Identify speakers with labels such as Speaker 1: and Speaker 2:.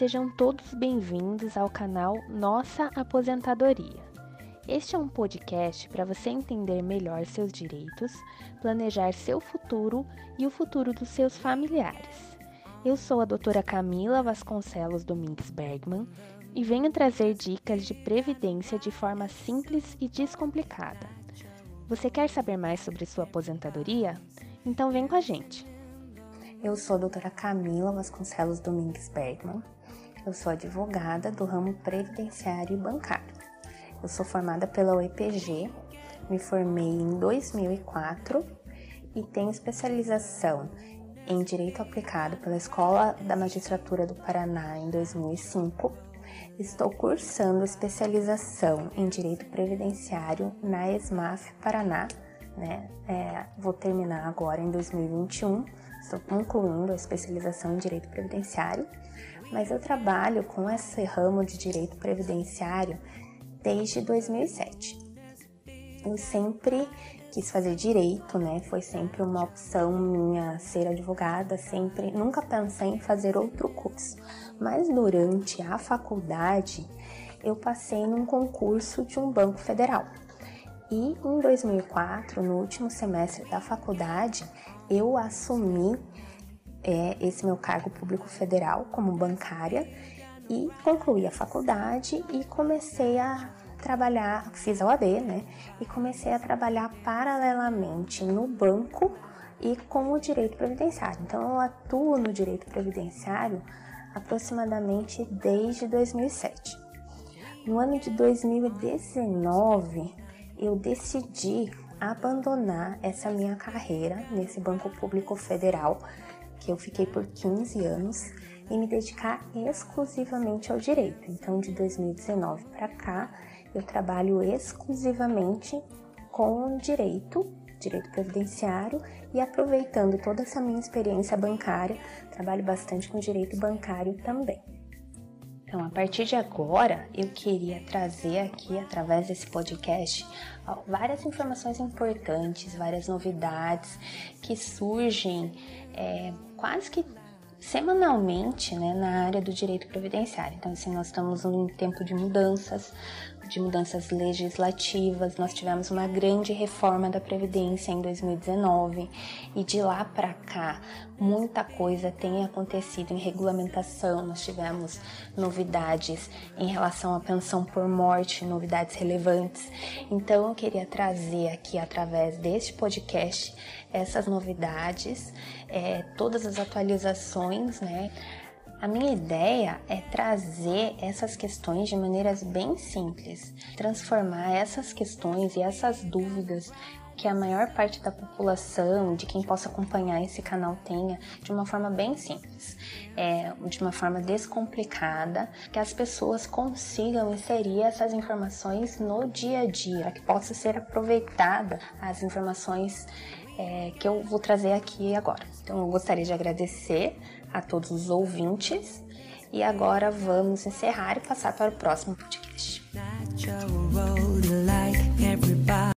Speaker 1: sejam todos bem-vindos ao canal Nossa Aposentadoria. Este é um podcast para você entender melhor seus direitos, planejar seu futuro e o futuro dos seus familiares. Eu sou a doutora Camila Vasconcelos Domingues Bergman e venho trazer dicas de previdência de forma simples e descomplicada. Você quer saber mais sobre sua aposentadoria? Então vem com a gente!
Speaker 2: Eu sou a doutora Camila Vasconcelos Domingues Bergman. Eu sou advogada do ramo previdenciário e bancário. Eu sou formada pela UEPG, me formei em 2004 e tenho especialização em Direito Aplicado pela Escola da Magistratura do Paraná em 2005. Estou cursando especialização em Direito Previdenciário na ESMAF Paraná, né? É, vou terminar agora em 2021 estou concluindo a especialização em Direito Previdenciário, mas eu trabalho com esse ramo de Direito Previdenciário desde 2007. Eu sempre quis fazer direito, né? Foi sempre uma opção minha ser advogada, sempre, nunca pensei em fazer outro curso. Mas durante a faculdade, eu passei num concurso de um banco federal. E em 2004, no último semestre da faculdade, eu assumi é, esse meu cargo público federal como bancária e concluí a faculdade e comecei a trabalhar, fiz a OAB, né? E comecei a trabalhar paralelamente no banco e com o direito previdenciário. Então eu atuo no direito previdenciário aproximadamente desde 2007. No ano de 2019, eu decidi abandonar essa minha carreira nesse Banco Público Federal, que eu fiquei por 15 anos, e me dedicar exclusivamente ao direito. Então, de 2019 para cá, eu trabalho exclusivamente com direito, direito previdenciário, e aproveitando toda essa minha experiência bancária, trabalho bastante com direito bancário também. Então, a partir de agora, eu queria trazer aqui, através desse podcast, várias informações importantes, várias novidades que surgem é, quase que semanalmente né, na área do direito previdenciário. Então, assim, nós estamos em tempo de mudanças, de mudanças legislativas. Nós tivemos uma grande reforma da Previdência em 2019 e de lá para cá muita coisa tem acontecido em regulamentação. Nós tivemos novidades em relação à pensão por morte, novidades relevantes. Então, eu queria trazer aqui através deste podcast essas novidades, é, todas as atualizações, né? A minha ideia é trazer essas questões de maneiras bem simples, transformar essas questões e essas dúvidas que a maior parte da população, de quem possa acompanhar esse canal tenha, de uma forma bem simples, é, de uma forma descomplicada, que as pessoas consigam inserir essas informações no dia a dia, que possa ser aproveitada as informações é, que eu vou trazer aqui agora. Então, eu gostaria de agradecer a todos os ouvintes e agora vamos encerrar e passar para o próximo podcast.